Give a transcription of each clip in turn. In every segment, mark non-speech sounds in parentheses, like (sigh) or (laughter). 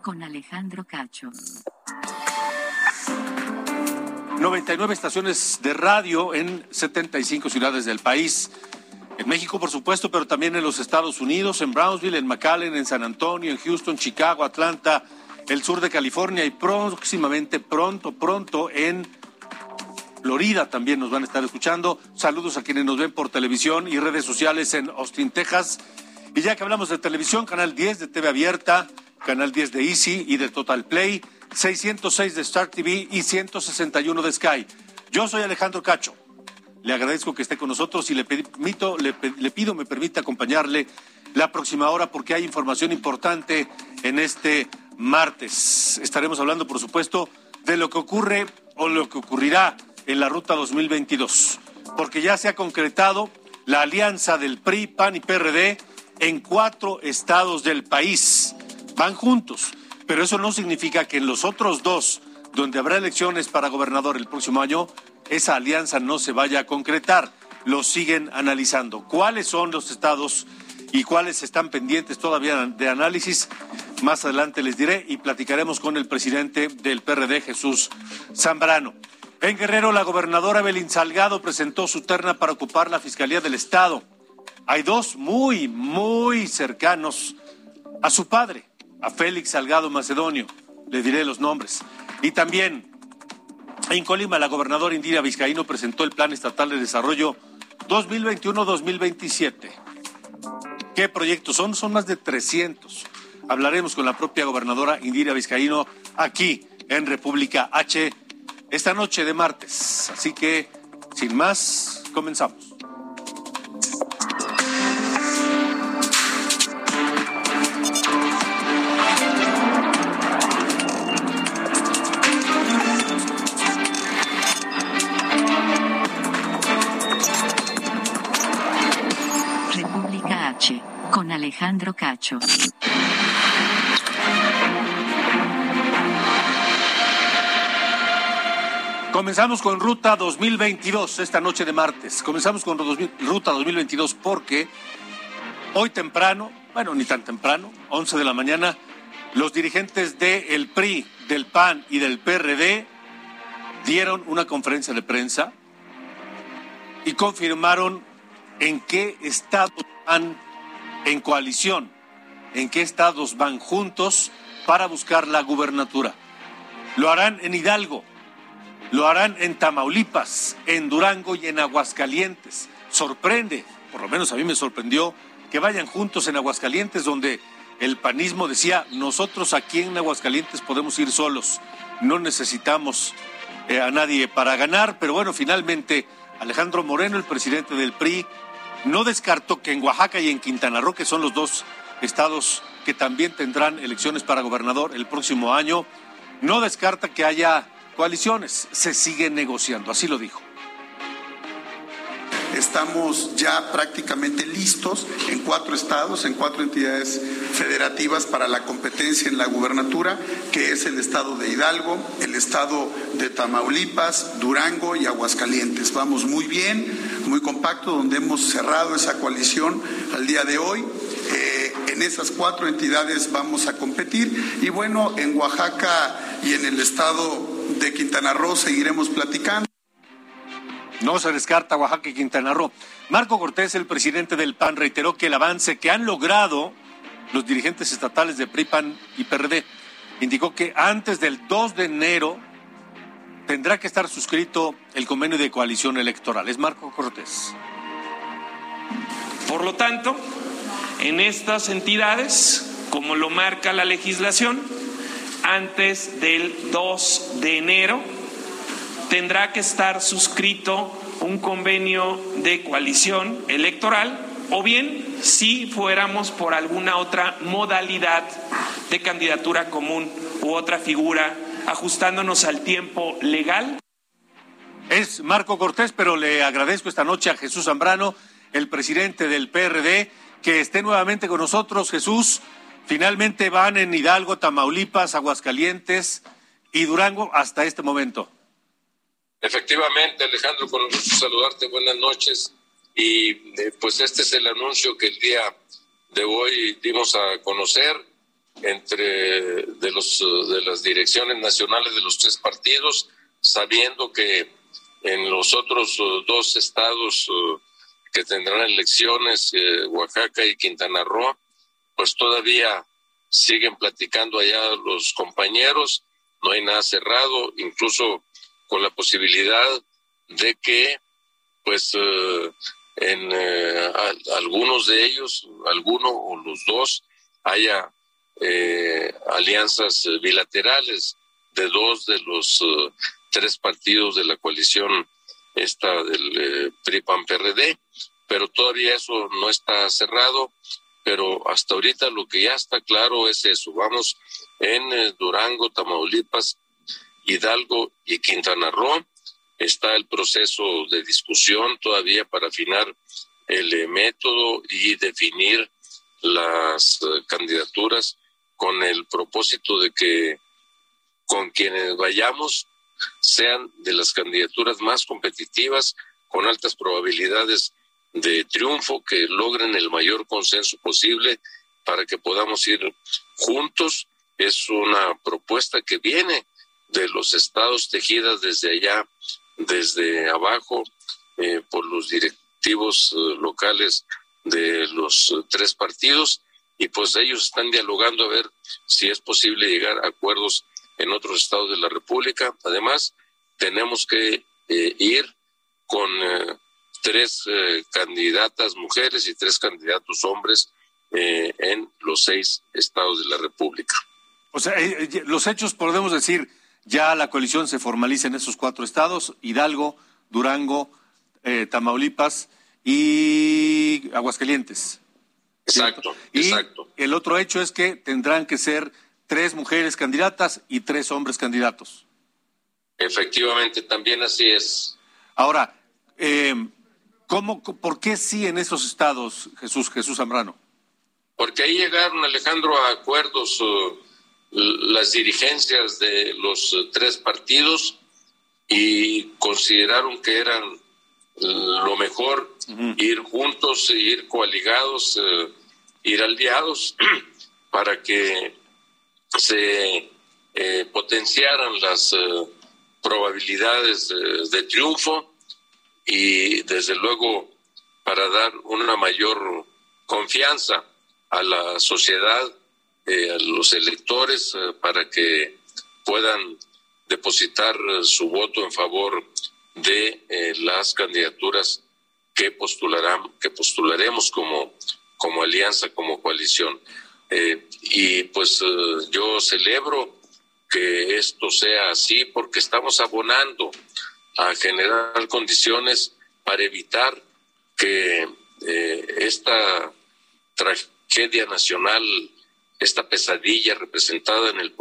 Con Alejandro Cacho. 99 estaciones de radio en 75 ciudades del país. En México, por supuesto, pero también en los Estados Unidos, en Brownsville, en McAllen, en San Antonio, en Houston, Chicago, Atlanta, el sur de California y próximamente, pronto, pronto en Florida también nos van a estar escuchando. Saludos a quienes nos ven por televisión y redes sociales en Austin, Texas. Y ya que hablamos de televisión, Canal 10 de TV Abierta, Canal 10 de Easy y de Total Play, 606 de Star TV y 161 de Sky. Yo soy Alejandro Cacho. Le agradezco que esté con nosotros y le, permito, le, le pido me permita acompañarle la próxima hora porque hay información importante en este martes. Estaremos hablando, por supuesto, de lo que ocurre o lo que ocurrirá en la ruta 2022, porque ya se ha concretado la alianza del PRI, PAN y PRD en cuatro estados del país. Van juntos, pero eso no significa que en los otros dos, donde habrá elecciones para gobernador el próximo año, esa alianza no se vaya a concretar. Lo siguen analizando. ¿Cuáles son los estados y cuáles están pendientes todavía de análisis? Más adelante les diré y platicaremos con el presidente del PRD, Jesús Zambrano. En Guerrero, la gobernadora Belín Salgado presentó su terna para ocupar la Fiscalía del Estado. Hay dos muy, muy cercanos a su padre, a Félix Salgado Macedonio. Le diré los nombres. Y también en Colima, la gobernadora Indira Vizcaíno presentó el Plan Estatal de Desarrollo 2021-2027. ¿Qué proyectos son? Son más de 300. Hablaremos con la propia gobernadora Indira Vizcaíno aquí en República H esta noche de martes. Así que, sin más, comenzamos. Alejandro Cacho. Comenzamos con Ruta 2022 esta noche de martes. Comenzamos con Ruta 2022 porque hoy temprano, bueno, ni tan temprano, 11 de la mañana, los dirigentes del PRI, del PAN y del PRD dieron una conferencia de prensa y confirmaron en qué estados van en coalición, en qué estados van juntos para buscar la gubernatura. Lo harán en Hidalgo, lo harán en Tamaulipas, en Durango y en Aguascalientes. Sorprende, por lo menos a mí me sorprendió, que vayan juntos en Aguascalientes, donde el panismo decía, nosotros aquí en Aguascalientes podemos ir solos, no necesitamos eh, a nadie para ganar, pero bueno, finalmente Alejandro Moreno, el presidente del PRI, no descartó que en Oaxaca y en Quintana Roo, que son los dos estados que también tendrán elecciones para gobernador el próximo año, no descarta que haya coaliciones. Se sigue negociando, así lo dijo. Estamos ya prácticamente listos en cuatro estados, en cuatro entidades federativas para la competencia en la gubernatura, que es el estado de Hidalgo, el estado de Tamaulipas, Durango y Aguascalientes. Vamos muy bien, muy compacto, donde hemos cerrado esa coalición al día de hoy. Eh, en esas cuatro entidades vamos a competir y bueno, en Oaxaca y en el estado de Quintana Roo seguiremos platicando. No se descarta Oaxaca y Quintana Roo. Marco Cortés, el presidente del PAN, reiteró que el avance que han logrado los dirigentes estatales de PRI, PAN y PRD indicó que antes del 2 de enero tendrá que estar suscrito el convenio de coalición electoral. Es Marco Cortés. Por lo tanto, en estas entidades, como lo marca la legislación, antes del 2 de enero. Tendrá que estar suscrito un convenio de coalición electoral o bien si fuéramos por alguna otra modalidad de candidatura común u otra figura ajustándonos al tiempo legal. Es Marco Cortés, pero le agradezco esta noche a Jesús Zambrano, el presidente del PRD, que esté nuevamente con nosotros. Jesús, finalmente van en Hidalgo, Tamaulipas, Aguascalientes y Durango hasta este momento. Efectivamente, Alejandro, con gusto saludarte. Buenas noches. Y eh, pues este es el anuncio que el día de hoy dimos a conocer entre de los de las direcciones nacionales de los tres partidos, sabiendo que en los otros uh, dos estados uh, que tendrán elecciones, eh, Oaxaca y Quintana Roo, pues todavía siguen platicando allá los compañeros, no hay nada cerrado, incluso con la posibilidad de que, pues, uh, en eh, algunos de ellos, alguno o los dos, haya eh, alianzas bilaterales de dos de los eh, tres partidos de la coalición esta del eh, PRI-PAN-PRD, pero todavía eso no está cerrado, pero hasta ahorita lo que ya está claro es eso, vamos en Durango, Tamaulipas, Hidalgo y Quintana Roo, está el proceso de discusión todavía para afinar el eh, método y definir las eh, candidaturas con el propósito de que con quienes vayamos sean de las candidaturas más competitivas, con altas probabilidades de triunfo, que logren el mayor consenso posible para que podamos ir juntos. Es una propuesta que viene de los estados tejidas desde allá desde abajo eh, por los directivos eh, locales de los eh, tres partidos y pues ellos están dialogando a ver si es posible llegar a acuerdos en otros estados de la República. Además, tenemos que ir con tres candidatas mujeres y tres candidatos hombres en los seis estados de la República. O sea, los hechos podemos decir ya la coalición se formaliza en esos cuatro estados, Hidalgo, Durango, eh, Tamaulipas y Aguascalientes. Exacto, y exacto. El otro hecho es que tendrán que ser tres mujeres candidatas y tres hombres candidatos. Efectivamente, también así es. Ahora, eh, ¿cómo, ¿por qué sí en esos estados, Jesús, Jesús Zambrano? Porque ahí llegaron, Alejandro, a acuerdos uh, las dirigencias de los eh, tres partidos y consideraron que eran eh, lo mejor ir juntos, ir coaligados, eh, ir aliados (clears throat) para que se potenciaran las probabilidades de triunfo y desde luego para dar una mayor confianza a la sociedad eh, a los electores eh, para que puedan depositar eh, su voto en favor de las candidaturas que postularán, que postularemos como, como alianza, como coalición. y pues yo celebro que esto sea así porque estamos abonando a generar condiciones para evitar que esta tragedia nacional esta pesadilla representada en el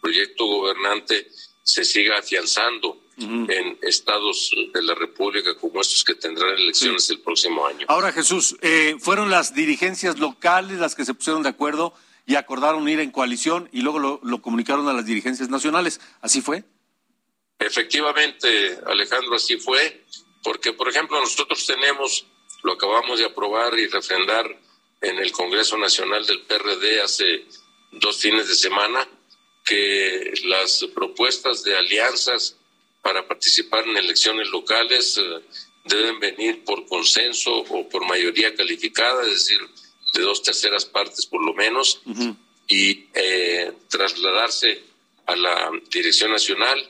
proyecto gobernante se siga afianzando en estados de la República como estos que tendrán elecciones el próximo año. Ahora, Jesús, eh, fueron las dirigencias locales las que se pusieron de acuerdo y acordaron ir en coalición y luego lo, lo comunicaron a las dirigencias nacionales. ¿Así fue? Efectivamente, Alejandro, así fue, porque, por ejemplo, nosotros tenemos, lo acabamos de aprobar y refrendar en el Congreso Nacional del PRD hace dos fines de semana que las propuestas de alianzas para participar en elecciones locales eh, deben venir por consenso o por mayoría calificada, es decir, de dos terceras partes por lo menos, y eh, trasladarse a la Dirección Nacional,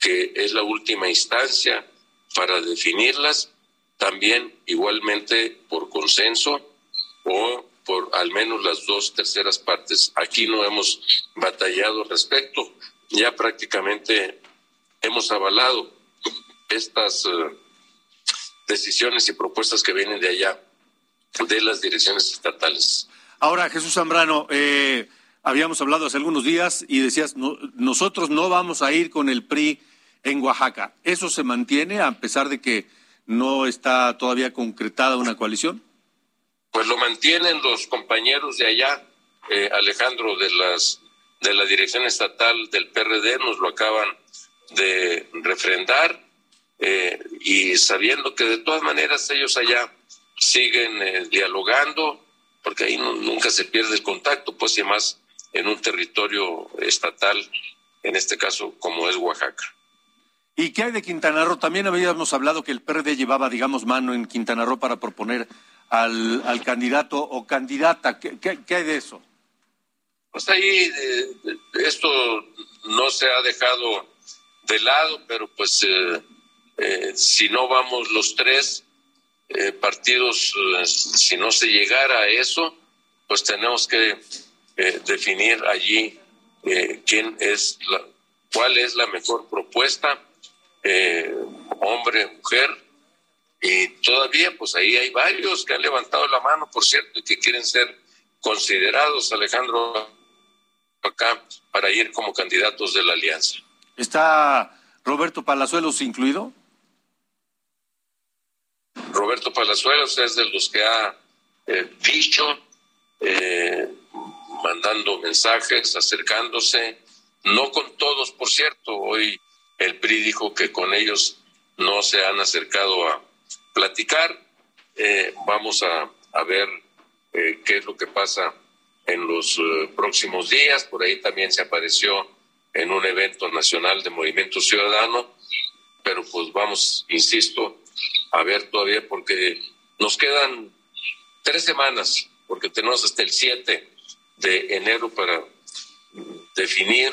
que es la última instancia para definirlas, también igualmente por consenso o por al menos las dos terceras partes. Aquí no hemos batallado al respecto, ya prácticamente hemos avalado estas eh, decisiones y propuestas que vienen de allá, de las direcciones estatales. Ahora, Jesús Zambrano, eh, habíamos hablado hace algunos días y decías, nosotros no vamos a ir con el PRI en Oaxaca. ¿Eso se mantiene a pesar de que no está todavía concretada una coalición? Pues lo mantienen los compañeros de allá, eh, Alejandro, de las de la dirección estatal del PRD, nos lo acaban de refrendar eh, y sabiendo que de todas maneras ellos allá siguen eh, dialogando, porque ahí nunca se pierde el contacto, pues y más en un territorio estatal, en este caso como es Oaxaca. ¿Y qué hay de Quintana Roo? También habíamos hablado que el PRD llevaba, digamos, mano en Quintana Roo para proponer al, al candidato o candidata. ¿Qué, qué, hay de eso? Pues ahí eh, esto no se ha dejado de lado, pero pues eh, eh, si no vamos los tres partidos, si no se llegara a eso, pues tenemos que definir allí quién es la, cuál es la mejor propuesta eh, hombre, mujer, y todavía pues ahí hay varios que han levantado la mano, por cierto, y que quieren ser considerados, Alejandro, acá para ir como candidatos de la alianza. ¿Está Roberto Palazuelos incluido? Roberto Palazuelos es de los que ha eh, dicho, eh, mandando mensajes, acercándose, no con todos, por cierto, hoy el PRI dijo que con ellos no se han acercado a platicar. Eh, vamos a, ver eh, qué es lo que pasa en los eh, próximos días. Por ahí también se apareció en un evento nacional de Movimiento Ciudadano, pero pues vamos, insisto, a ver todavía porque nos quedan tres semanas, porque tenemos hasta el 7 de enero para definir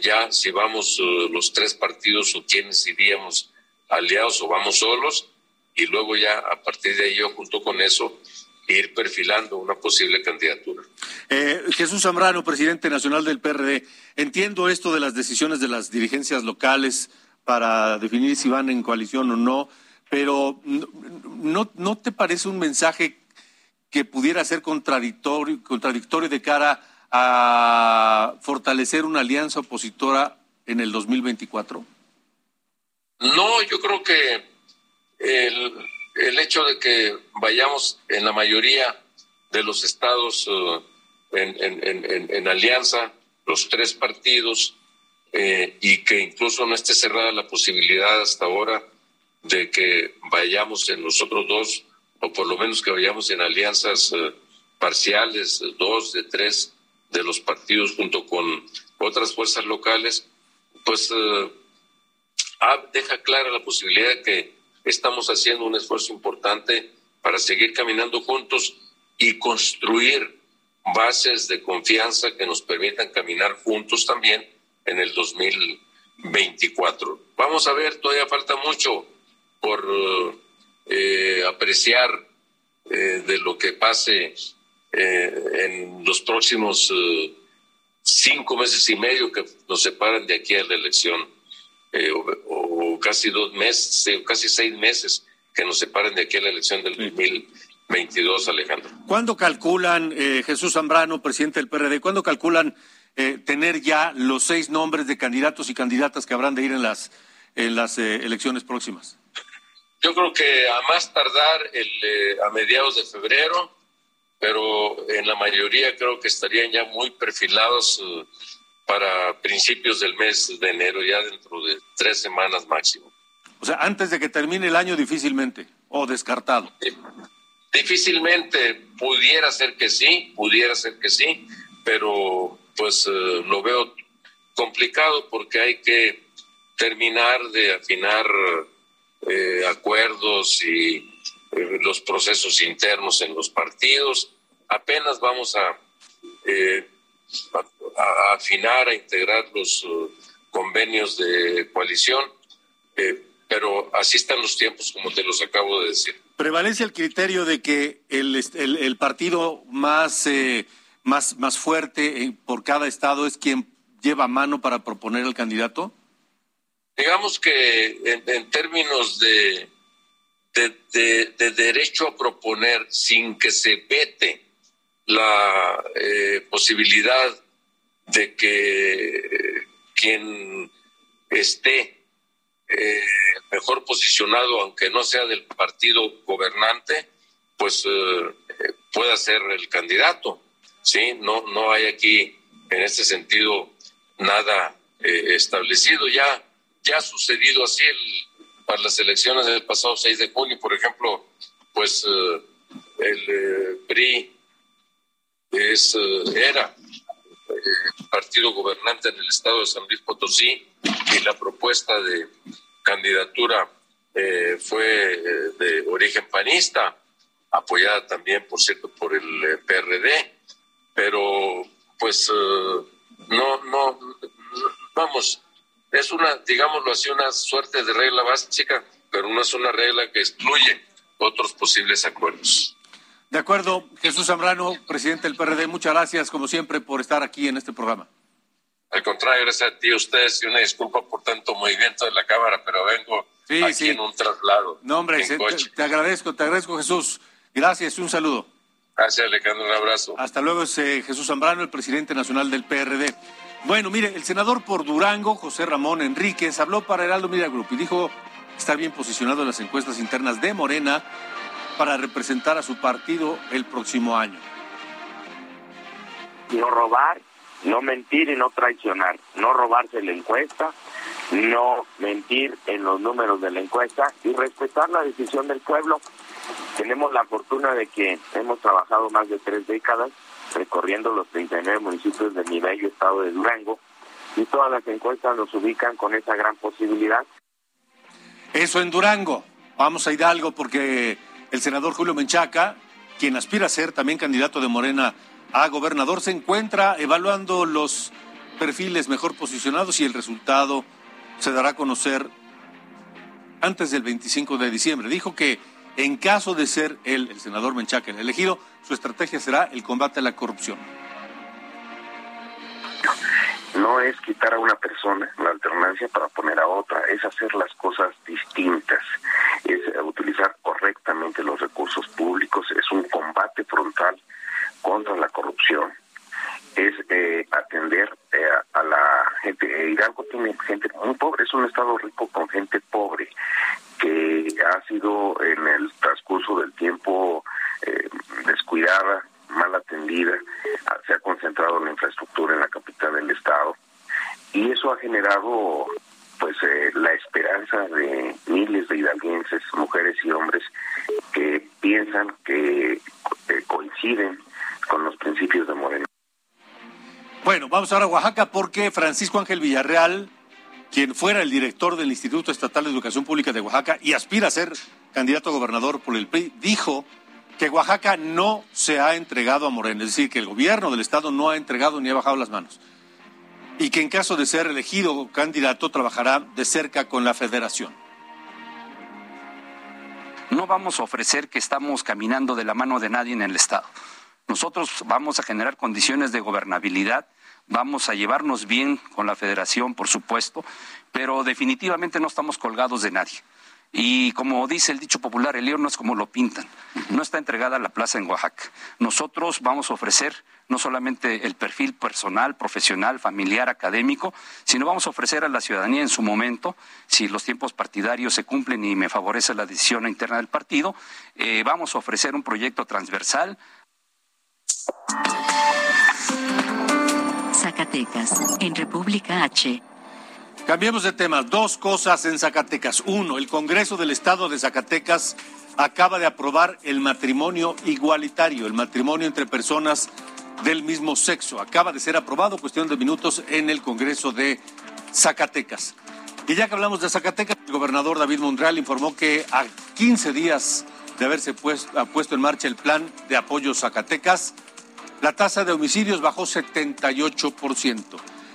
ya si vamos los tres partidos o quienes iríamos aliados o vamos solos y luego ya a partir de ahí yo junto con eso ir perfilando una posible candidatura. Eh, Jesús Zambrano, presidente nacional del PRD, entiendo esto de las decisiones de las dirigencias locales para definir si van en coalición o no, pero ¿no, no te parece un mensaje que pudiera ser contradictorio, contradictorio de cara a fortalecer una alianza opositora en el 2024? No, yo creo que el, el hecho de que vayamos en la mayoría de los estados uh, en, en, en, alianza, los tres partidos, eh, y que incluso no esté cerrada la posibilidad hasta ahora de que vayamos en los otros dos, o por lo menos que vayamos en alianzas uh, parciales, dos de tres, de los partidos junto con otras fuerzas locales, pues eh, deja clara la posibilidad de que estamos haciendo un esfuerzo importante para seguir caminando juntos y construir bases de confianza que nos permitan caminar juntos también en el 2024. Vamos a ver, todavía falta mucho por eh, apreciar eh, de lo que pase eh, en los próximos eh, cinco meses y medio que nos separan de aquí a la elección, o, casi dos meses, casi seis meses que nos separan de aquí a la elección del 2022, Alejandro. ¿Cuándo calculan, Jesús Zambrano, presidente del PRD, cuándo calculan tener ya los seis nombres de candidatos y candidatas que habrán de ir en las, en las elecciones próximas? Yo creo que a más tardar el, a mediados de febrero pero en la mayoría creo que estarían ya muy perfilados eh, para principios del mes de enero, ya dentro de tres semanas máximo. O sea, antes de que termine el año difícilmente, o descartado. Difícilmente pudiera ser que sí, pudiera ser que sí, pero pues eh, lo veo complicado porque hay que terminar de afinar eh, acuerdos y eh, los procesos internos en los partidos. Apenas vamos a, eh, afinar, a integrar los uh, convenios de coalición, eh, pero así están los tiempos, como te los acabo de decir. Prevalece el criterio de que el, el, el partido más, eh, más, más fuerte por cada estado es quien lleva mano para proponer al candidato. Digamos que en, en términos de, de, de, de, derecho a proponer sin que se vete la eh, posibilidad de que quien esté eh, mejor posicionado, aunque no sea del partido gobernante, pues eh, pueda ser el candidato. Sí, no, no hay aquí en este sentido nada eh, establecido. Ya, ya ha sucedido así el, para las elecciones del pasado 6 de junio, por ejemplo, pues el PRI es, era partido gobernante en el estado de San Luis Potosí y la propuesta de candidatura eh, fue eh, de origen panista, apoyada también, por cierto, por el eh, PRD, pero pues no, no, vamos, es una, digámoslo así, una suerte de regla básica, pero no es una regla que excluye otros posibles acuerdos. De acuerdo, Jesús Zambrano, presidente del PRD, muchas gracias como siempre por estar aquí en este programa. Al contrario, gracias a ti, a ustedes, y una disculpa por tanto movimiento de la Cámara, pero vengo sí, aquí sí. en un traslado. No, hombre, te, te, agradezco, te agradezco, Jesús. Gracias y un saludo. Gracias, Alejandro, un abrazo. Hasta luego, es eh, Jesús Zambrano, el presidente nacional del PRD. Bueno, mire, el senador por Durango, José Ramón Enríquez, habló para Heraldo Media Group y dijo está bien posicionado en las encuestas internas de Morena para representar a su partido el próximo año. No robar, no mentir y no traicionar, no robarse la encuesta, no mentir en los números de la encuesta y respetar la decisión del pueblo. Tenemos la fortuna de que hemos trabajado más de tres décadas recorriendo los 39 municipios de mi bello estado de Durango y todas las encuestas nos ubican con esa gran posibilidad. Eso en Durango. Vamos a Hidalgo porque el senador Julio Menchaca, quien aspira a ser también candidato de Morena a gobernador, se encuentra evaluando los perfiles mejor posicionados y el resultado se dará a conocer antes del 25 de diciembre. Dijo que en caso de ser él, el senador Menchaca, el elegido, su estrategia será el combate a la corrupción. No es quitar a una persona la alternancia para poner a otra, es hacer las cosas distintas, es utilizar correctamente los recursos públicos, es un combate frontal contra la corrupción, es eh, atender eh, a, la gente. Hidalgo tiene gente muy pobre, es un estado rico con gente pobre que ha sido en el transcurso del tiempo eh, descuidada, mal atendida, se ha concentrado la infraestructura en la capital del estado ha generado pues eh, la esperanza de miles de hidalguenses, mujeres y hombres que piensan que eh, coinciden con los principios de Moreno. Bueno, vamos ahora a Oaxaca porque Francisco Ángel Villarreal, quien fuera el director del Instituto Estatal de Educación Pública de Oaxaca y aspira a ser candidato a gobernador por el PRI, dijo que Oaxaca no se ha entregado a Moreno, es decir, que el gobierno del estado no ha entregado ni ha bajado las manos y que en caso de ser elegido candidato trabajará de cerca con la federación. No vamos a ofrecer que estamos caminando de la mano de nadie en el Estado. Nosotros vamos a generar condiciones de gobernabilidad, vamos a llevarnos bien con la federación, por supuesto, pero definitivamente no estamos colgados de nadie. Y como dice el dicho popular, el león no es como lo pintan. No está entregada la plaza en Oaxaca. Nosotros vamos a ofrecer no solamente el perfil personal, profesional, familiar, académico, sino vamos a ofrecer a la ciudadanía en su momento, si los tiempos partidarios se cumplen y me favorece la decisión interna del partido, eh, vamos a ofrecer un proyecto transversal. Zacatecas, en República H. Cambiemos de tema. Dos cosas en Zacatecas. Uno, el Congreso del Estado de Zacatecas acaba de aprobar el matrimonio igualitario, el matrimonio entre personas del mismo sexo. Acaba de ser aprobado, cuestión de minutos, en el Congreso de Zacatecas. Y ya que hablamos de Zacatecas, el gobernador David Monreal informó que a 15 días de haberse puesto, puesto en marcha el plan de apoyo Zacatecas, la tasa de homicidios bajó 78%.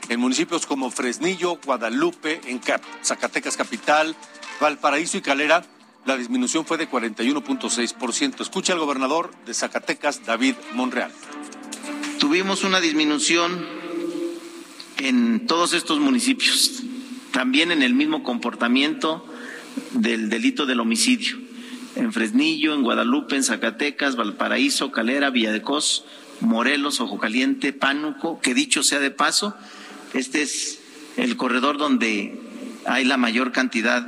En municipios como Fresnillo, Guadalupe, en Zacatecas Capital, Valparaíso y Calera, la disminución fue de 41.6%. Escucha al gobernador de Zacatecas, David Monreal. Tuvimos una disminución en todos estos municipios, también en el mismo comportamiento del delito del homicidio. En Fresnillo, en Guadalupe, en Zacatecas, Valparaíso, Calera, Villa de Cos, Morelos, Ojo Caliente, Pánuco, que dicho sea de paso, este es el corredor donde hay la mayor cantidad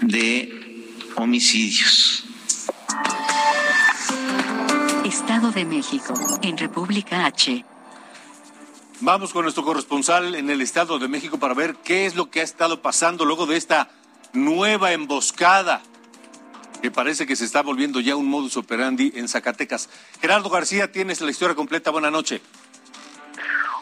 de homicidios. Estado de México, en República H. Vamos con nuestro corresponsal en el Estado de México para ver qué es lo que ha estado pasando luego de esta nueva emboscada que parece que se está volviendo ya un modus operandi en Zacatecas. Gerardo García, tienes la historia completa. Buenas noches.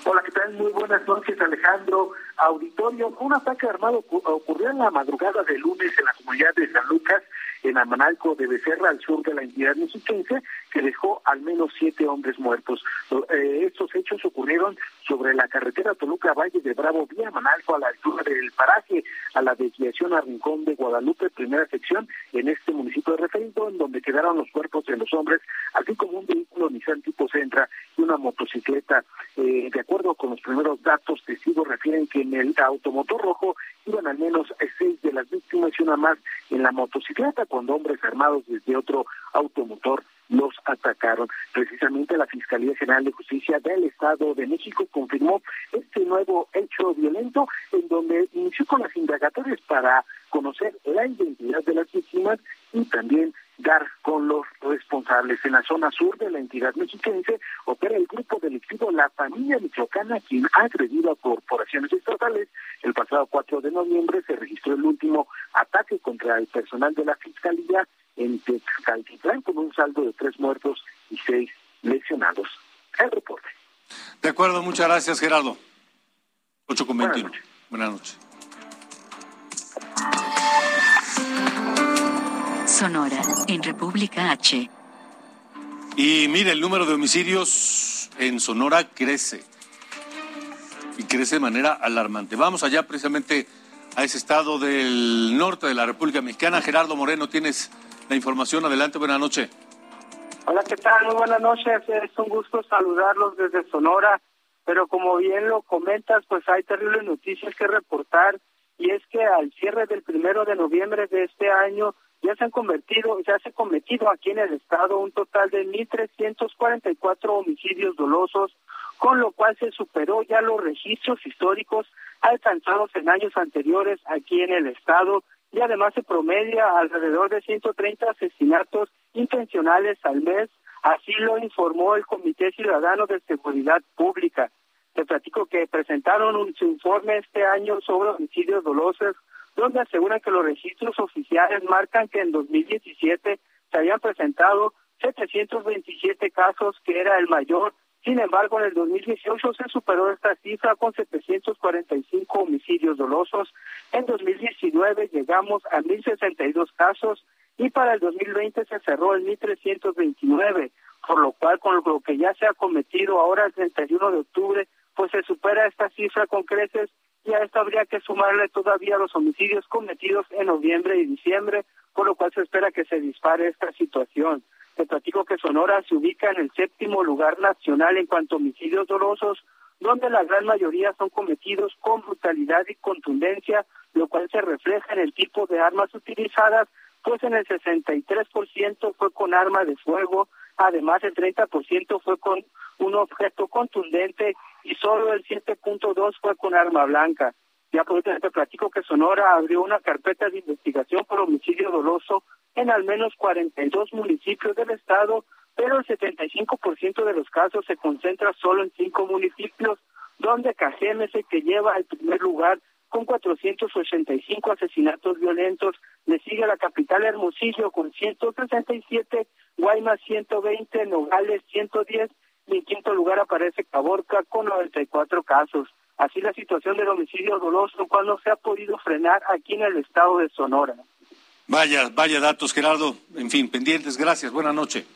Hola, ¿qué tal? Muy buenas noches, Alejandro. Auditorio, un ataque armado ocurrió en la madrugada de lunes en la comunidad de San Lucas en Amanalco de Becerra, al sur de la entidad mexiquense, que dejó al menos siete hombres muertos. Eh, estos hechos ocurrieron sobre la carretera Toluca Valle de Bravo, vía Amanalco, a la altura del paraje, a la desviación a Rincón de Guadalupe, primera sección, en este municipio de referendo, en donde quedaron los cuerpos de los hombres, así como un vehículo Nissan tipo Centra una motocicleta. Eh, de acuerdo con los primeros datos, testigos refieren que en el automotor rojo iban al menos seis de las víctimas y una más en la motocicleta cuando hombres armados desde otro automotor los atacaron. Precisamente la Fiscalía General de Justicia del Estado de México confirmó este nuevo hecho violento en donde inició con las indagatorias para conocer la identidad de las víctimas y también responsables. En la zona sur de la entidad mexiquense opera el grupo delictivo La Familia Michoacana, quien ha agredido a corporaciones estatales. El pasado 4 de noviembre se registró el último ataque contra el personal de la Fiscalía en Texcaltitlán con un saldo de tres muertos y seis lesionados. El reporte. De acuerdo, muchas gracias Gerardo. 8 con 21. Buenas noches. Sonora, en República H. Y mire, el número de homicidios en Sonora crece. Y crece de manera alarmante. Vamos allá precisamente a ese estado del norte de la República Mexicana. Gerardo Moreno, tienes la información. Adelante, buenas noches. Hola, ¿qué tal? Muy buenas noches. Es un gusto saludarlos desde Sonora. Pero como bien lo comentas, pues hay terribles noticias que reportar. Y es que al cierre del primero de noviembre de este año, ya se han convertido, ya se ha cometido aquí en el estado un total de 1.344 homicidios dolosos, con lo cual se superó ya los registros históricos alcanzados en años anteriores aquí en el estado y además se promedia alrededor de 130 asesinatos intencionales al mes, así lo informó el Comité Ciudadano de Seguridad Pública. Te platico que presentaron un informe este año sobre homicidios dolosos donde aseguran que los registros oficiales marcan que en 2017 se habían presentado 727 casos, que era el mayor. Sin embargo, en el 2018 se superó esta cifra con 745 homicidios dolosos. En 2019 llegamos a 1.062 casos y para el 2020 se cerró en 1.329, por lo cual con lo que ya se ha cometido ahora el 31 de octubre, pues se supera esta cifra con creces y a esto habría que sumarle todavía los homicidios cometidos en noviembre y diciembre, por lo cual se espera que se dispare esta situación. Te platico que Sonora se ubica en el séptimo lugar nacional en cuanto a homicidios dolosos, donde la gran mayoría son cometidos con brutalidad y contundencia, lo cual se refleja en el tipo de armas utilizadas, pues en el 63% fue con arma de fuego, además el 30% fue con un objeto contundente y solo el 7.2 fue con arma blanca. Ya por último te platico que Sonora abrió una carpeta de investigación por homicidio doloso en al menos 42 municipios del estado, pero el 75% de los casos se concentra solo en cinco municipios, donde Cajeme es que lleva el primer lugar con 485 asesinatos violentos, le sigue la capital Hermosillo con 167, Guaymas 120, Nogales 110 y en quinto lugar aparece Caborca con 94 casos. Así la situación del homicidio doloso, cual no se ha podido frenar aquí en el estado de Sonora. Vaya, vaya datos, Gerardo. En fin, pendientes. Gracias. Buenas noches.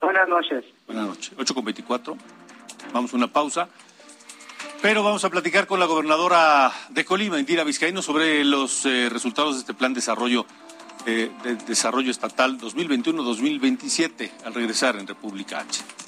Buenas noches. Buenas noches. 8 con 24. Vamos a una pausa. Pero vamos a platicar con la gobernadora de Colima, Indira Vizcaíno, sobre los eh, resultados de este plan de desarrollo, eh, de desarrollo estatal 2021-2027 al regresar en República H.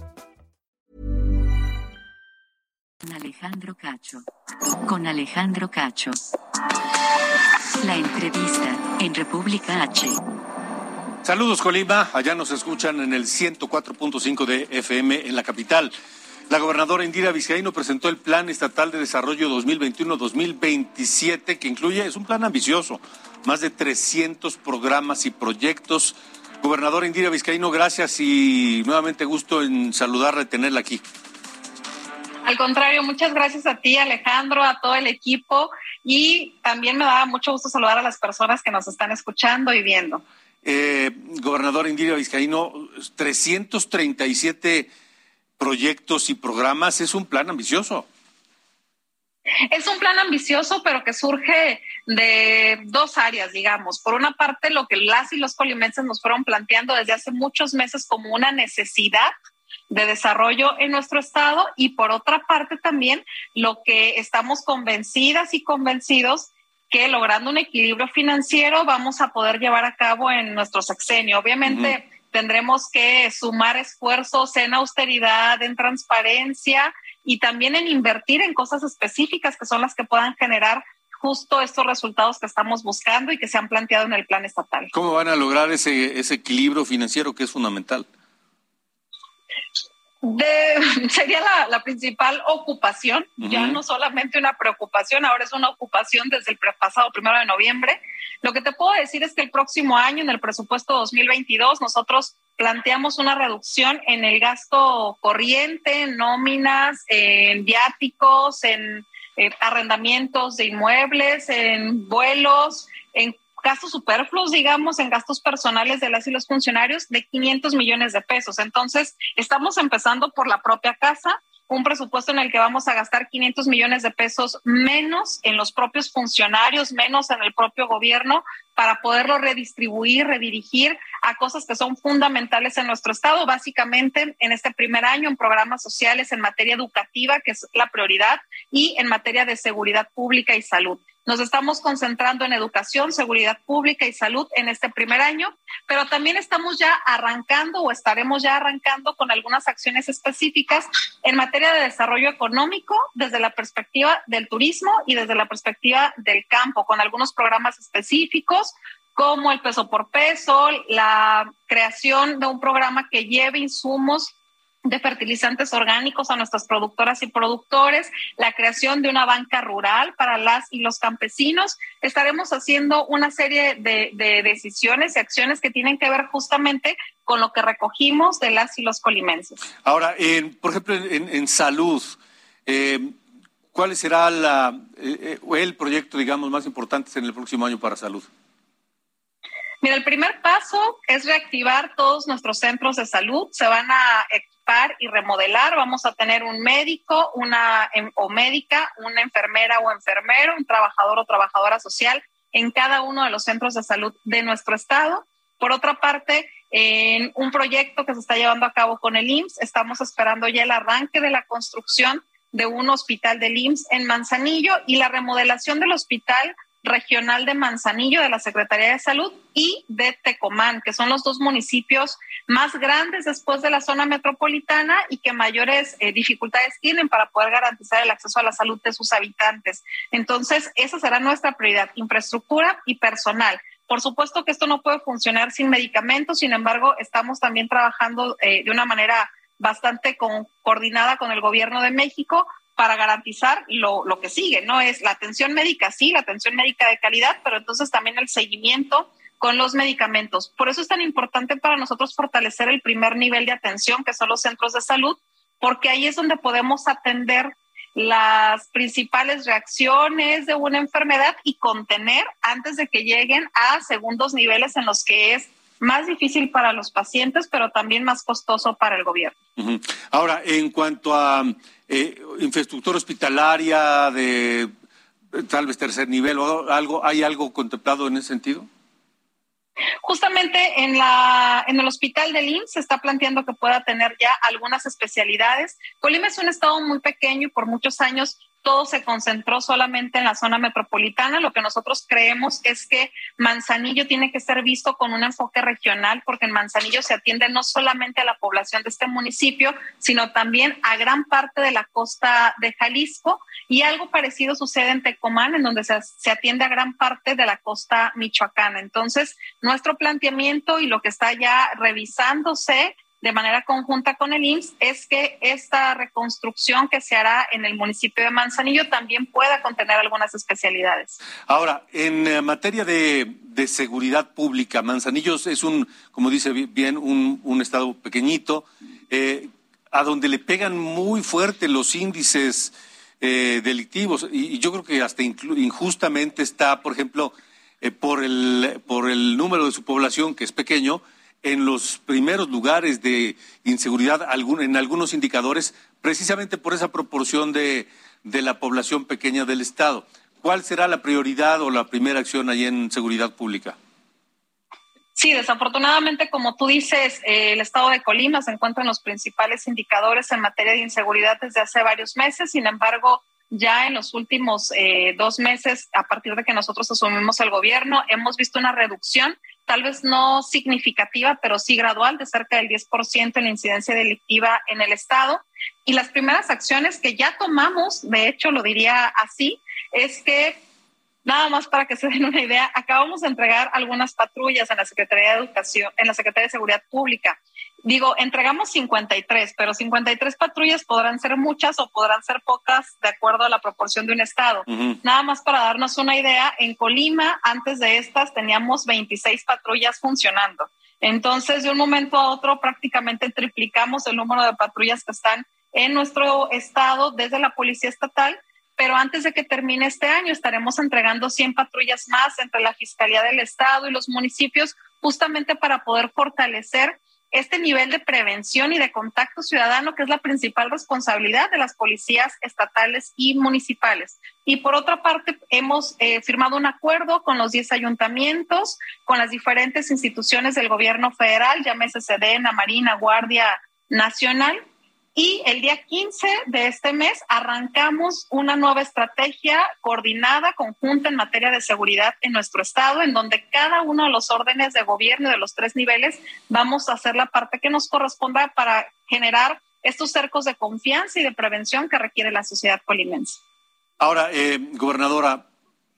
Alejandro Cacho. Con Alejandro Cacho. La entrevista en República H. Saludos Colima, allá nos escuchan en el 104.5 de FM en la capital. La gobernadora Indira Vizcaíno presentó el Plan Estatal de Desarrollo 2021-2027 que incluye, es un plan ambicioso, más de 300 programas y proyectos. Gobernadora Indira Vizcaíno, gracias y nuevamente gusto en saludarla y tenerla aquí. Al contrario, muchas gracias a ti, Alejandro, a todo el equipo y también me da mucho gusto saludar a las personas que nos están escuchando y viendo. Eh, gobernador Indira Vizcaíno, 337 proyectos y programas, es un plan ambicioso. Es un plan ambicioso, pero que surge de dos áreas, digamos. Por una parte, lo que las y los colimenses nos fueron planteando desde hace muchos meses como una necesidad de desarrollo en nuestro estado y por otra parte también lo que estamos convencidas y convencidos que logrando un equilibrio financiero vamos a poder llevar a cabo en nuestro sexenio. Obviamente tendremos que sumar esfuerzos en austeridad, en transparencia y también en invertir en cosas específicas que son las que puedan generar justo estos resultados que estamos buscando y que se han planteado en el plan estatal. ¿Cómo van a lograr ese, ese equilibrio financiero que es fundamental? De, (laughs) sería la, la, principal ocupación, uh -huh. ya no solamente una preocupación, ahora es una ocupación desde el pasado primero de noviembre. Lo que te puedo decir es que el próximo año, en el presupuesto 2022, nosotros planteamos una reducción en el gasto corriente, en nóminas, en viáticos, en eh, arrendamientos de inmuebles, en vuelos, en gastos superfluos, digamos, en gastos personales de las y los funcionarios de 500 millones de pesos. Entonces, estamos empezando por la propia casa, un presupuesto en el que vamos a gastar 500 millones de pesos menos en los propios funcionarios, menos en el propio gobierno, para poderlo redistribuir, redirigir a cosas que son fundamentales en nuestro Estado, básicamente en este primer año en programas sociales en materia educativa, que es la prioridad, y en materia de seguridad pública y salud. Nos estamos concentrando en educación, seguridad pública y salud en este primer año, pero también estamos ya arrancando o estaremos ya arrancando con algunas acciones específicas en materia de desarrollo económico desde la perspectiva del turismo y desde la perspectiva del campo, con algunos programas específicos como el peso por peso, la creación de un programa que lleve insumos de fertilizantes orgánicos a nuestras productoras y productores, la creación de una banca rural para las y los campesinos. Estaremos haciendo una serie de, de decisiones y acciones que tienen que ver justamente con lo que recogimos de las y los colimenses. Ahora, en, por ejemplo, en, salud, eh, ¿cuál será la, eh, el proyecto, digamos, más importante en el próximo año para salud? Mira, el primer paso es reactivar todos nuestros centros de salud. Se van a equipar y remodelar. Vamos a tener un médico, una o médica, una enfermera o enfermero, un trabajador o trabajadora social en cada uno de los centros de salud de nuestro estado. Por otra parte, en un proyecto que se está llevando a cabo con el IMSS, estamos esperando ya el arranque de la construcción de un hospital del IMSS en Manzanillo y la remodelación del hospital regional de Manzanillo de la Secretaría de Salud y de Tecomán, que son los dos municipios más grandes después de la zona metropolitana y que mayores eh, dificultades tienen para poder garantizar el acceso a la salud de sus habitantes. Entonces, esa será nuestra prioridad, infraestructura y personal. Por supuesto que esto no puede funcionar sin medicamentos, sin embargo, estamos también trabajando eh, de una manera bastante coordinada con el gobierno de México para garantizar lo, lo que sigue, ¿no? Es la atención médica, sí, la atención médica de calidad, pero entonces también el seguimiento con los medicamentos. Por eso es tan importante para nosotros fortalecer el primer nivel de atención, que son los centros de salud, porque ahí es donde podemos atender las principales reacciones de una enfermedad y contener antes de que lleguen a segundos niveles en los que es más difícil para los pacientes, pero también más costoso para el gobierno. Ahora, en cuanto a eh, infraestructura hospitalaria de eh, tal vez tercer nivel o algo, ¿hay algo contemplado en ese sentido? Justamente en, la, en el hospital de IMSS se está planteando que pueda tener ya algunas especialidades. Colima es un estado muy pequeño y por muchos años todo se concentró solamente en la zona metropolitana. Lo que nosotros creemos es que Manzanillo tiene que ser visto con un enfoque regional, porque en Manzanillo se atiende no solamente a la población de este municipio, sino también a gran parte de la costa de Jalisco. Y algo parecido sucede en Tecomán, en donde se, se atiende a gran parte de la costa michoacana. Entonces, nuestro planteamiento y lo que está ya revisándose de manera conjunta con el IMSS es que esta reconstrucción que se hará en el municipio de Manzanillo también pueda contener algunas especialidades. Ahora, en eh, materia de, seguridad pública, Manzanillo es un, como dice bien, un, estado pequeñito, eh, a donde le pegan muy fuerte los índices eh, delictivos y, yo creo que hasta injustamente está, por ejemplo, por, el, por el número de su población, que es pequeño, en los primeros lugares de inseguridad en algunos indicadores, precisamente por esa proporción de, la población pequeña del Estado. ¿Cuál será la prioridad o la primera acción allí en seguridad pública? Sí, desafortunadamente, como tú dices, eh, el estado de Colima se encuentra en los principales indicadores en materia de inseguridad desde hace varios meses. Sin embargo, ya en los últimos eh, dos meses, a partir de que nosotros asumimos el gobierno, hemos visto una reducción tal vez no significativa, pero sí gradual, de cerca del 10% en la incidencia delictiva en el Estado. Y las primeras acciones que ya tomamos, de hecho lo diría así, es que Nada más para que se den una idea, acabamos de entregar algunas patrullas en la Secretaría de Educación, en la Secretaría de Seguridad Pública. Digo, entregamos 53, pero 53 patrullas podrán ser muchas o podrán ser pocas de acuerdo a la proporción de un estado. Nada más para darnos una idea, en Colima antes de estas teníamos 26 patrullas funcionando. Entonces, de un momento a otro prácticamente triplicamos el número de patrullas que están en nuestro estado desde la Policía Estatal pero antes de que termine este año estaremos entregando 100 patrullas más entre la Fiscalía del Estado y los municipios, justamente para poder fortalecer este nivel de prevención y de contacto ciudadano, que es la principal responsabilidad de las policías estatales y municipales. Y por otra parte, hemos eh, firmado un acuerdo con los 10 ayuntamientos, con las diferentes instituciones del gobierno federal, llámese Sedena, Marina, Guardia Nacional, y el día 15 de este mes arrancamos una nueva estrategia coordinada, conjunta en materia de seguridad en nuestro estado, en donde cada uno de los órdenes de gobierno de los tres niveles vamos a hacer la parte que nos corresponda para generar estos cercos de confianza y de prevención que requiere la sociedad colimense. Ahora, eh, gobernadora,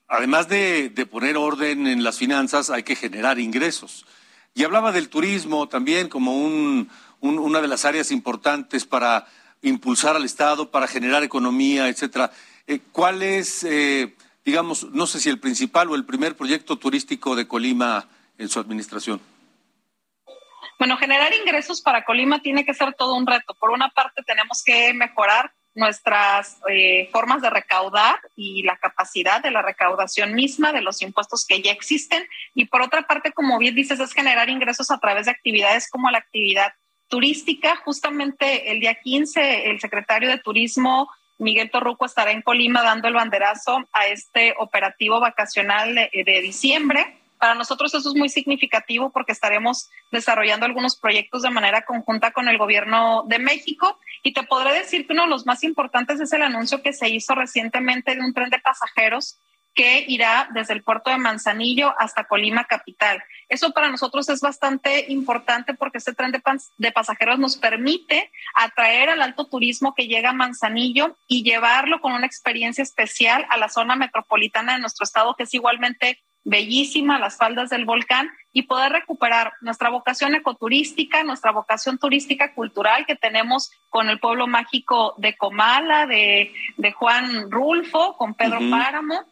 además de, de poner orden en las finanzas, hay que generar ingresos. Y hablaba del turismo también como un una de las áreas importantes para impulsar al Estado, para generar economía, etcétera. Eh, ¿Cuál es, eh, digamos, no sé si el principal o el primer proyecto turístico de Colima en su administración? Bueno, generar ingresos para Colima tiene que ser todo un reto. Por una parte, tenemos que mejorar nuestras eh, formas de recaudar y la capacidad de la recaudación misma de los impuestos que ya existen. Y por otra parte, como bien dices, es generar ingresos a través de actividades como la actividad turística. Justamente el día 15, el secretario de Turismo Miguel Torruco estará en Colima dando el banderazo a este operativo vacacional de, de diciembre. Para nosotros eso es muy significativo porque estaremos desarrollando algunos proyectos de manera conjunta con el gobierno de México y te podré decir que uno de los más importantes es el anuncio que se hizo recientemente de un tren de pasajeros que irá desde el puerto de Manzanillo hasta Colima Capital. Eso para nosotros es bastante importante porque este tren de, de, pasajeros nos permite atraer al alto turismo que llega a Manzanillo y llevarlo con una experiencia especial a la zona metropolitana de nuestro estado, que es igualmente bellísima, las faldas del volcán, y poder recuperar nuestra vocación ecoturística, nuestra vocación turística cultural que tenemos con el pueblo mágico de Comala, de, de Juan Rulfo, con Pedro Páramo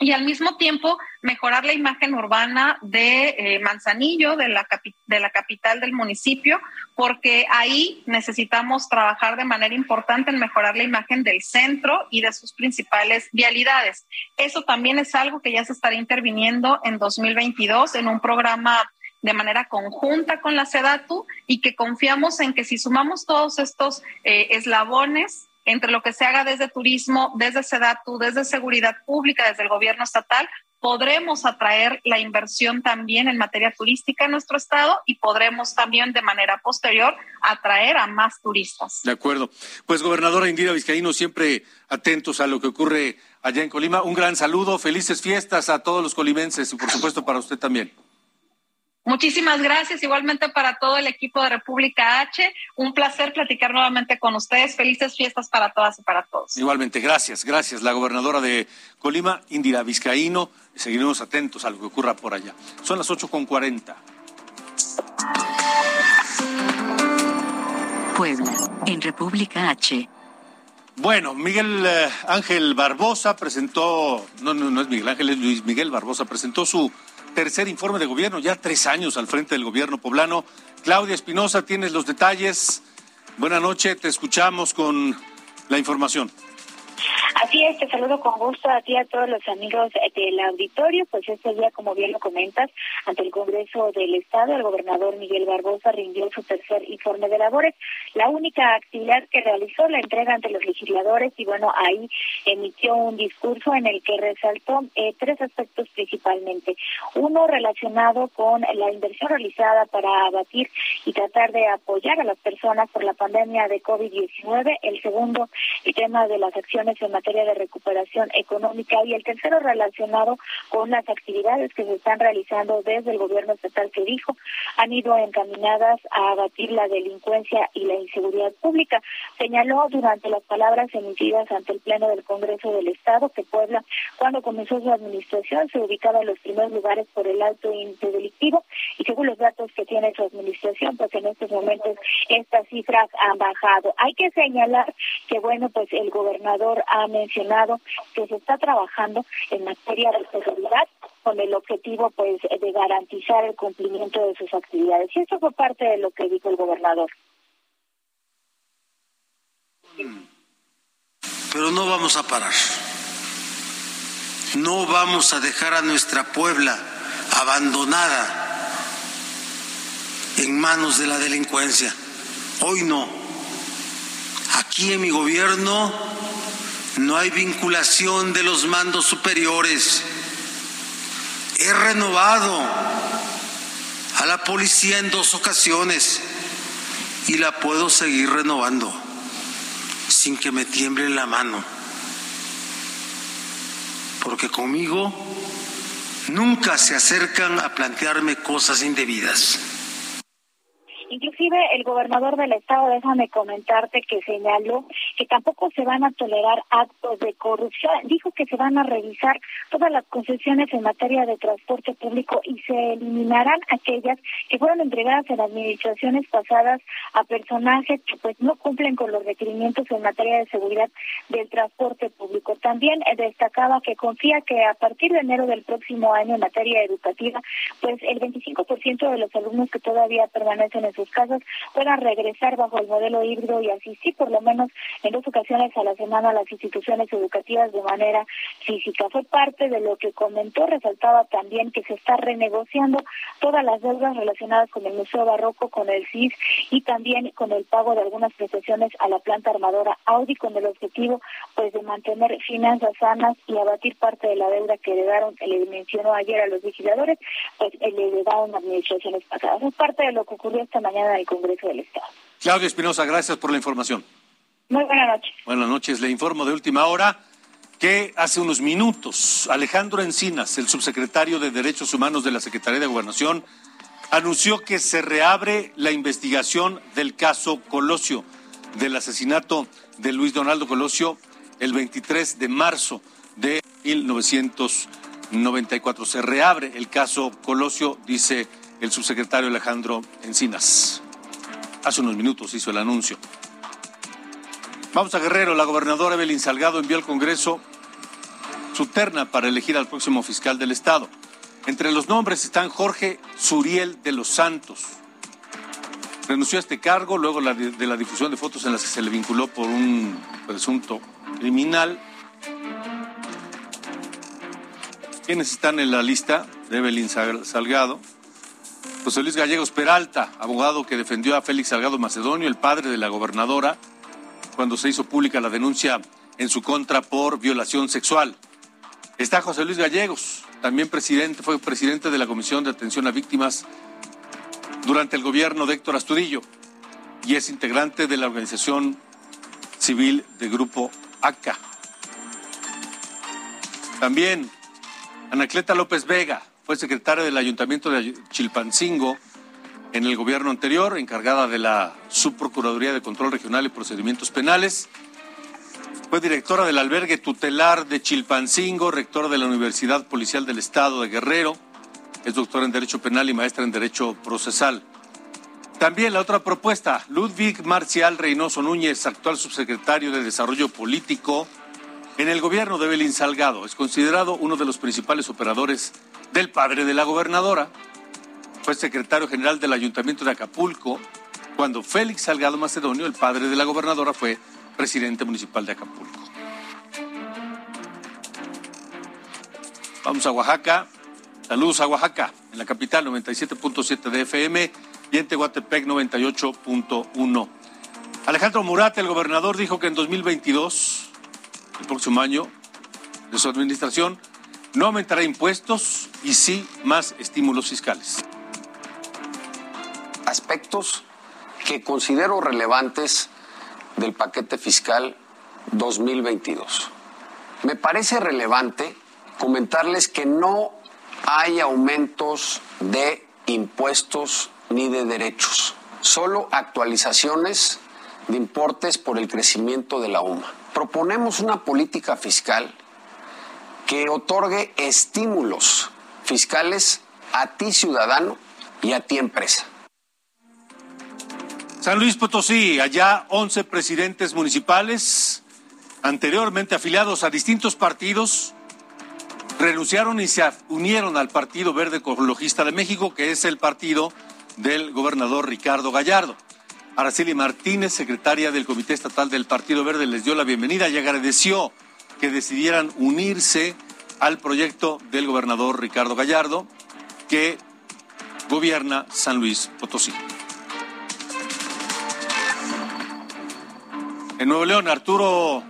y al mismo tiempo mejorar la imagen urbana de eh, Manzanillo, de la, de la capital del municipio, porque ahí necesitamos trabajar de manera importante en mejorar la imagen del centro y de sus principales vialidades. Eso también es algo que ya se estará interviniendo en 2022 en un programa de manera conjunta con la SEDATU y que confiamos en que si sumamos todos estos eh, eslabones, entre lo que se haga desde turismo, desde SEDATU, desde seguridad pública, desde el gobierno estatal, podremos atraer la inversión también en materia turística en nuestro estado y podremos también de manera posterior atraer a más turistas. De acuerdo. Pues gobernadora Indira Vizcaíno, siempre atentos a lo que ocurre allá en Colima. Un gran saludo, felices fiestas a todos los colimenses y por supuesto para usted también. Muchísimas gracias, igualmente para todo el equipo de República H. Un placer platicar nuevamente con ustedes. Felices fiestas para todas y para todos. Igualmente, gracias, gracias. La gobernadora de Colima, Indira Vizcaíno. Seguiremos atentos a lo que ocurra por allá. Son las ocho con cuarenta. Puebla, en República H. Bueno, Miguel eh, Ángel Barbosa presentó, no, no, no es Miguel Ángel, es Luis Miguel Barbosa, presentó su tercer informe de gobierno, ya tres años al frente del gobierno poblano. Claudia Espinosa, tienes los detalles. Buenas noches, te escuchamos con la información. Así es, te saludo con gusto a ti a todos los amigos del auditorio. Pues este día, como bien lo comentas, ante el Congreso del Estado, el gobernador Miguel Barbosa rindió su tercer informe de labores. La única actividad que realizó la entrega ante los legisladores y bueno, ahí emitió un discurso en el que resaltó eh, tres aspectos principalmente. Uno relacionado con la inversión realizada para abatir y tratar de apoyar a las personas por la pandemia de COVID-19. El segundo, el tema de las en materia de recuperación económica y el tercero relacionado con las actividades que se están realizando desde el gobierno estatal que dijo han ido encaminadas a abatir la delincuencia y la inseguridad pública. Señaló durante las palabras emitidas ante el Pleno del Congreso del Estado que Puebla, cuando comenzó su administración, se ubicaba en los primeros lugares por el alto índice delictivo y según los datos que tiene su administración, pues en estos momentos estas cifras han bajado. Hay que señalar que, bueno, pues el gobernador ha mencionado que se está trabajando en materia de seguridad con el objetivo pues de garantizar el cumplimiento de sus actividades. Y esto fue parte de lo que dijo el gobernador. Pero no vamos a parar. No vamos a dejar a nuestra Puebla abandonada en manos de la delincuencia. Hoy no. Aquí en mi gobierno no hay vinculación de los mandos superiores. He renovado a la policía en dos ocasiones y la puedo seguir renovando sin que me tiemble la mano. Porque conmigo nunca se acercan a plantearme cosas indebidas. Inclusive el gobernador del estado, déjame comentarte que señaló que tampoco se van a tolerar actos de corrupción. Dijo que se van a revisar todas las concesiones en materia de transporte público y se eliminarán aquellas que fueron entregadas en administraciones pasadas a personajes que pues no cumplen con los requerimientos en materia de seguridad del transporte público. También destacaba que confía que a partir de enero del próximo año en materia educativa, pues el 25% de los alumnos que todavía permanecen en sus casas puedan regresar bajo el modelo híbrido y asistir por lo menos en dos ocasiones a la semana las instituciones educativas de manera física. Fue parte de lo que comentó, resaltaba también que se está renegociando todas las deudas relacionadas con el Museo Barroco, con el CIS y también con el pago de algunas prestaciones a la planta armadora Audi con el objetivo pues de mantener finanzas sanas y abatir parte de la deuda que heredaron, le mencionó ayer a los vigiladores, pues le heredaron administraciones pasadas. Es parte de lo que ocurrió esta mañana en el Congreso del Estado. Claudia Espinosa, gracias por la información. Muy buenas noches. Buenas noches. Le informo de última hora que hace unos minutos Alejandro Encinas, el subsecretario de Derechos Humanos de la Secretaría de Gobernación, anunció que se reabre la investigación del caso Colosio, del asesinato de Luis Donaldo Colosio el 23 de marzo de 1994. Se reabre el caso Colosio, dice el subsecretario Alejandro Encinas. Hace unos minutos hizo el anuncio. Vamos a Guerrero. La gobernadora Evelyn Salgado envió al Congreso su terna para elegir al próximo fiscal del Estado. Entre los nombres están Jorge Suriel de los Santos. Renunció a este cargo luego de la difusión de fotos en las que se le vinculó por un presunto criminal. ¿Quiénes están en la lista de Evelyn Salgado? José Luis Gallegos Peralta, abogado que defendió a Félix Salgado Macedonio, el padre de la gobernadora, cuando se hizo pública la denuncia en su contra por violación sexual. Está José Luis Gallegos, también presidente, fue presidente de la Comisión de Atención a Víctimas durante el gobierno de Héctor Astudillo y es integrante de la organización civil de Grupo ACA. También Anacleta López Vega fue secretaria del Ayuntamiento de Chilpancingo en el gobierno anterior, encargada de la Subprocuraduría de Control Regional y Procedimientos Penales. Fue directora del albergue tutelar de Chilpancingo, rectora de la Universidad Policial del Estado de Guerrero. Es doctora en Derecho Penal y maestra en Derecho Procesal. También la otra propuesta, Ludwig Marcial Reynoso Núñez, actual subsecretario de Desarrollo Político en el gobierno de Belín Salgado. Es considerado uno de los principales operadores del padre de la gobernadora fue secretario general del Ayuntamiento de Acapulco, cuando Félix Salgado Macedonio, el padre de la gobernadora, fue presidente municipal de Acapulco. Vamos a Oaxaca. Saludos a Oaxaca, en la capital 97.7 de FM y en Tehuantepec 98.1. Alejandro Murat, el gobernador, dijo que en 2022, el próximo año de su administración, no aumentará impuestos y sí más estímulos fiscales aspectos que considero relevantes del paquete fiscal 2022. Me parece relevante comentarles que no hay aumentos de impuestos ni de derechos, solo actualizaciones de importes por el crecimiento de la UMA. Proponemos una política fiscal que otorgue estímulos fiscales a ti ciudadano y a ti empresa. San Luis Potosí, allá 11 presidentes municipales, anteriormente afiliados a distintos partidos, renunciaron y se unieron al Partido Verde Ecologista de México, que es el partido del gobernador Ricardo Gallardo. Araceli Martínez, secretaria del Comité Estatal del Partido Verde, les dio la bienvenida y agradeció que decidieran unirse al proyecto del gobernador Ricardo Gallardo, que gobierna San Luis Potosí. En Nuevo León, Arturo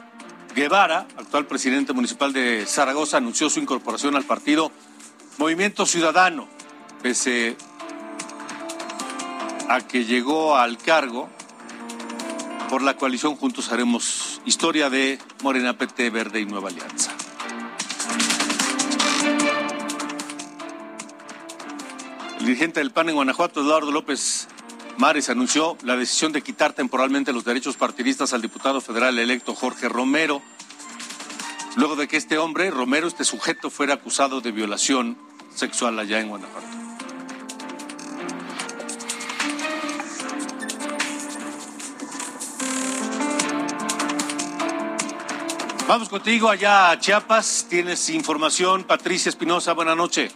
Guevara, actual presidente municipal de Zaragoza, anunció su incorporación al partido Movimiento Ciudadano, pese a que llegó al cargo por la coalición Juntos Haremos Historia de Morena PT Verde y Nueva Alianza. El dirigente del PAN en Guanajuato, Eduardo López Mares anunció la decisión de quitar temporalmente los derechos partidistas al diputado federal electo Jorge Romero, luego de que este hombre, Romero, este sujeto, fuera acusado de violación sexual allá en Guanajuato. Vamos contigo allá a Chiapas. Tienes información. Patricia Espinosa, buenas noches.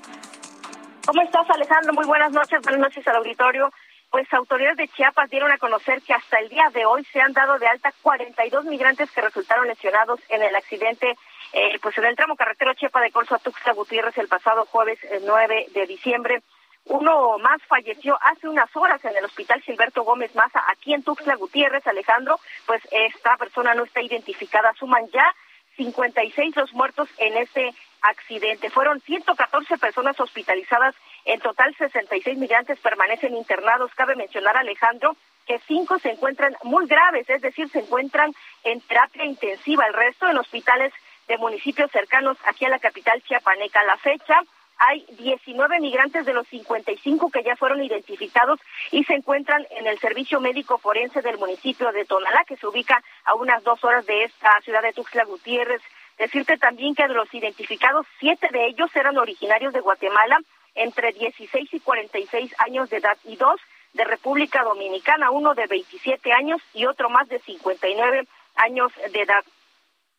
¿Cómo estás, Alejandro? Muy buenas noches. Buenas noches al auditorio. pues autoridades de Chiapas dieron a conocer que hasta el día de hoy se han dado de alta 42 migrantes que resultaron lesionados en el accidente eh, pues en el tramo carretero Chiapa de Corzo a Tuxtla Gutiérrez el pasado jueves 9 de diciembre. Uno más falleció hace unas horas en el hospital Gilberto Gómez Maza, aquí en Tuxtla Gutiérrez, Alejandro. Pues esta persona no está identificada. Suman ya 56 los muertos en este accidente. Fueron 114 personas hospitalizadas. En total, 66 migrantes permanecen internados. Cabe mencionar, Alejandro, que cinco se encuentran muy graves, es decir, se encuentran en terapia intensiva. El resto en hospitales de municipios cercanos aquí a la capital chiapaneca. la fecha, hay 19 migrantes de los 55 que ya fueron identificados y se encuentran en el servicio médico forense del municipio de Tonalá, que se ubica a unas dos horas de esta ciudad de Tuxtla Gutiérrez. Decirte también que de los identificados, siete de ellos eran originarios de Guatemala, entre 16 y 46 años de edad, y dos de República Dominicana, uno de 27 años y otro más de 59 años de edad.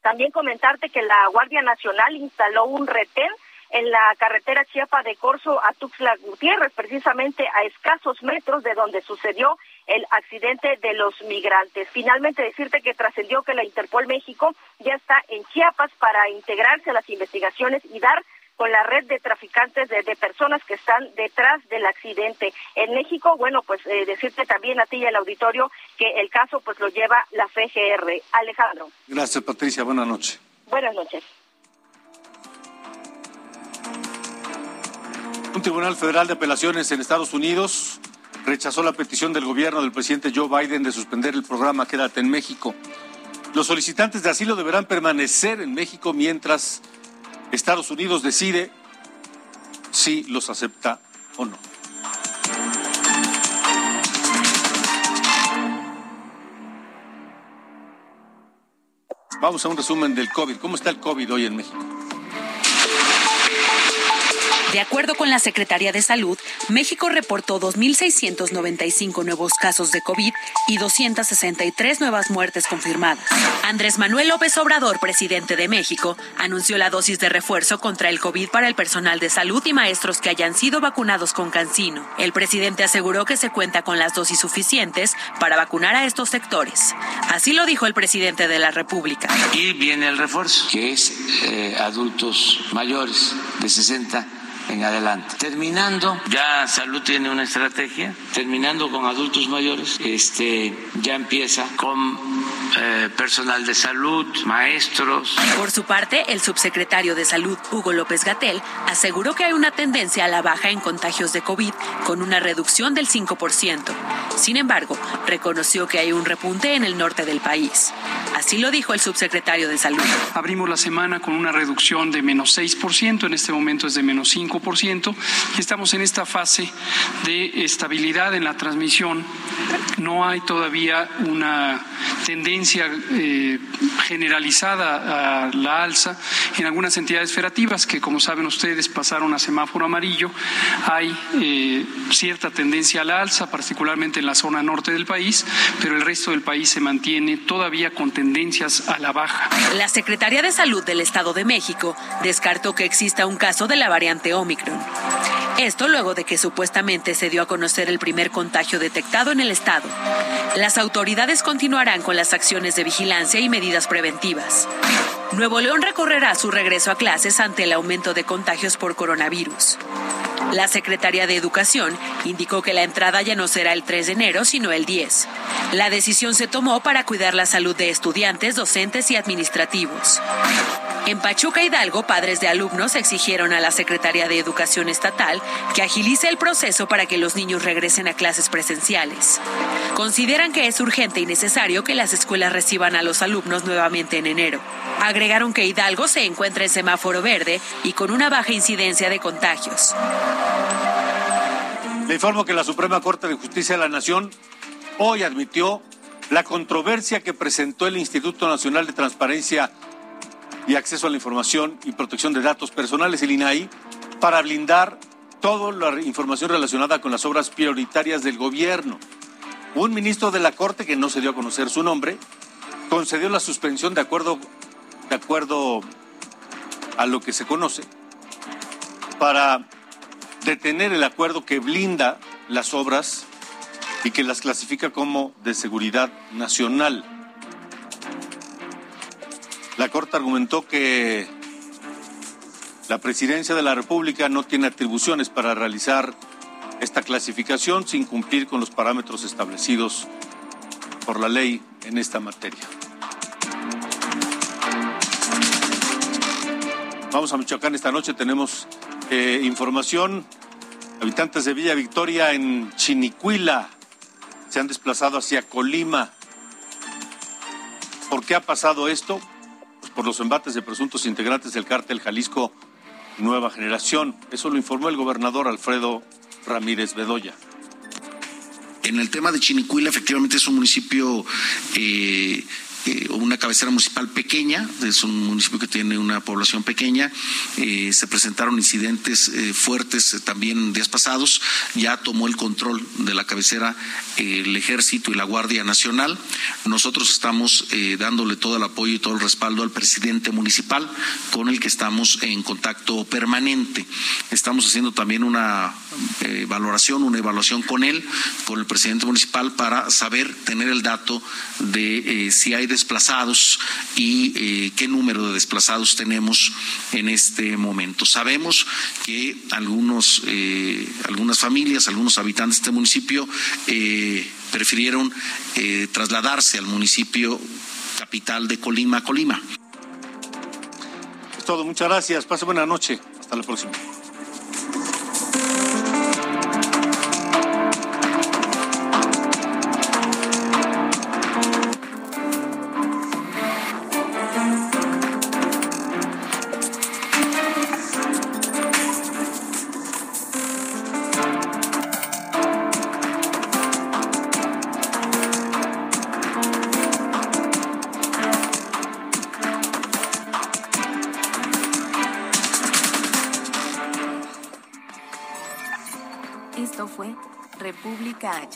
También comentarte que la Guardia Nacional instaló un retén en la carretera Chiapa de Corzo a Tuxtla Gutiérrez, precisamente a escasos metros de donde sucedió el accidente de los migrantes. Finalmente decirte que trascendió que la Interpol México ya está en Chiapas para integrarse a las investigaciones y dar con la red de traficantes de, personas que están detrás del accidente. En México, bueno, pues eh, decirte también a ti y al auditorio que el caso pues lo lleva la FGR. Alejandro. Gracias, Patricia. Buenas noches. Buenas noches. Un tribunal federal de apelaciones en Estados Unidos rechazó la petición del gobierno del presidente Joe Biden de suspender el programa Quédate en México. Los solicitantes de asilo deberán permanecer en México mientras Estados Unidos decide si los acepta o no. Vamos a un resumen del COVID. ¿Cómo está el COVID hoy en México? De acuerdo con la Secretaría de Salud, México reportó 2.695 nuevos casos de COVID y 263 nuevas muertes confirmadas. Andrés Manuel López Obrador, presidente de México, anunció la dosis de refuerzo contra el COVID para el personal de salud y maestros que hayan sido vacunados con Cancino. El presidente aseguró que se cuenta con las dosis suficientes para vacunar a estos sectores. Así lo dijo el presidente de la República. Y viene el refuerzo, que es eh, adultos mayores de 60 en adelante. Terminando, ya salud tiene una estrategia, terminando con adultos mayores, este ya empieza con eh, personal de salud, maestros. Por su parte, el subsecretario de Salud, Hugo López Gatel, aseguró que hay una tendencia a la baja en contagios de COVID con una reducción del 5%. Sin embargo, reconoció que hay un repunte en el norte del país. Así lo dijo el subsecretario de Salud. Abrimos la semana con una reducción de menos 6%, en este momento es de menos 5%, y estamos en esta fase de estabilidad en la transmisión. No hay todavía una tendencia eh, generalizada a la alza en algunas entidades federativas que, como saben ustedes, pasaron a semáforo amarillo. Hay eh, cierta tendencia a la alza, particularmente en la zona norte del país, pero el resto del país se mantiene todavía con tendencias a la baja. La Secretaría de Salud del Estado de México descartó que exista un caso de la variante Omicron. Esto luego de que supuestamente se dio a conocer el primer contagio detectado en el estado. Las autoridades continuarán con las acciones de vigilancia y medidas preventivas. Nuevo León recorrerá su regreso a clases ante el aumento de contagios por coronavirus. La Secretaría de Educación indicó que la entrada ya no será el 3 de enero, sino el 10. La decisión se tomó para cuidar la salud de estudiantes, docentes y administrativos. En Pachuca Hidalgo, padres de alumnos exigieron a la Secretaría de Educación Estatal que agilice el proceso para que los niños regresen a clases presenciales. Consideran que es urgente y necesario que las escuelas reciban a los alumnos nuevamente en enero. Agregaron que Hidalgo se encuentra en semáforo verde y con una baja incidencia de contagios. Le informo que la Suprema Corte de Justicia de la Nación hoy admitió la controversia que presentó el Instituto Nacional de Transparencia y Acceso a la Información y Protección de Datos Personales, el INAI, para blindar toda la información relacionada con las obras prioritarias del gobierno. Un ministro de la Corte, que no se dio a conocer su nombre, concedió la suspensión de acuerdo, de acuerdo a lo que se conoce para detener el acuerdo que blinda las obras y que las clasifica como de seguridad nacional. La Corte argumentó que la Presidencia de la República no tiene atribuciones para realizar esta clasificación sin cumplir con los parámetros establecidos por la ley en esta materia. Vamos a Michoacán esta noche, tenemos eh, información. Habitantes de Villa Victoria en Chinicuila se han desplazado hacia Colima. ¿Por qué ha pasado esto? Pues por los embates de presuntos integrantes del cártel Jalisco Nueva Generación. Eso lo informó el gobernador Alfredo Ramírez Bedoya. En el tema de Chinicuila, efectivamente es un municipio eh, eh, una cabecera municipal pequeña, es un municipio que tiene una población pequeña. Eh, se presentaron incidentes eh, fuertes también días pasados. Ya tomó el control de la cabecera el Ejército y la Guardia Nacional. Nosotros estamos dándole todo el apoyo y todo el respaldo al presidente municipal, con el que estamos en contacto permanente. Estamos haciendo también una valoración, una evaluación con él, con el presidente municipal, para saber, tener el dato de si hay desplazados y eh, qué número de desplazados tenemos en este momento. Sabemos que algunos, eh, algunas familias, algunos habitantes de este municipio eh, prefirieron trasladarse al municipio capital de Colima, Colima. Es todo, muchas gracias. Pase buena noche. Hasta la próxima.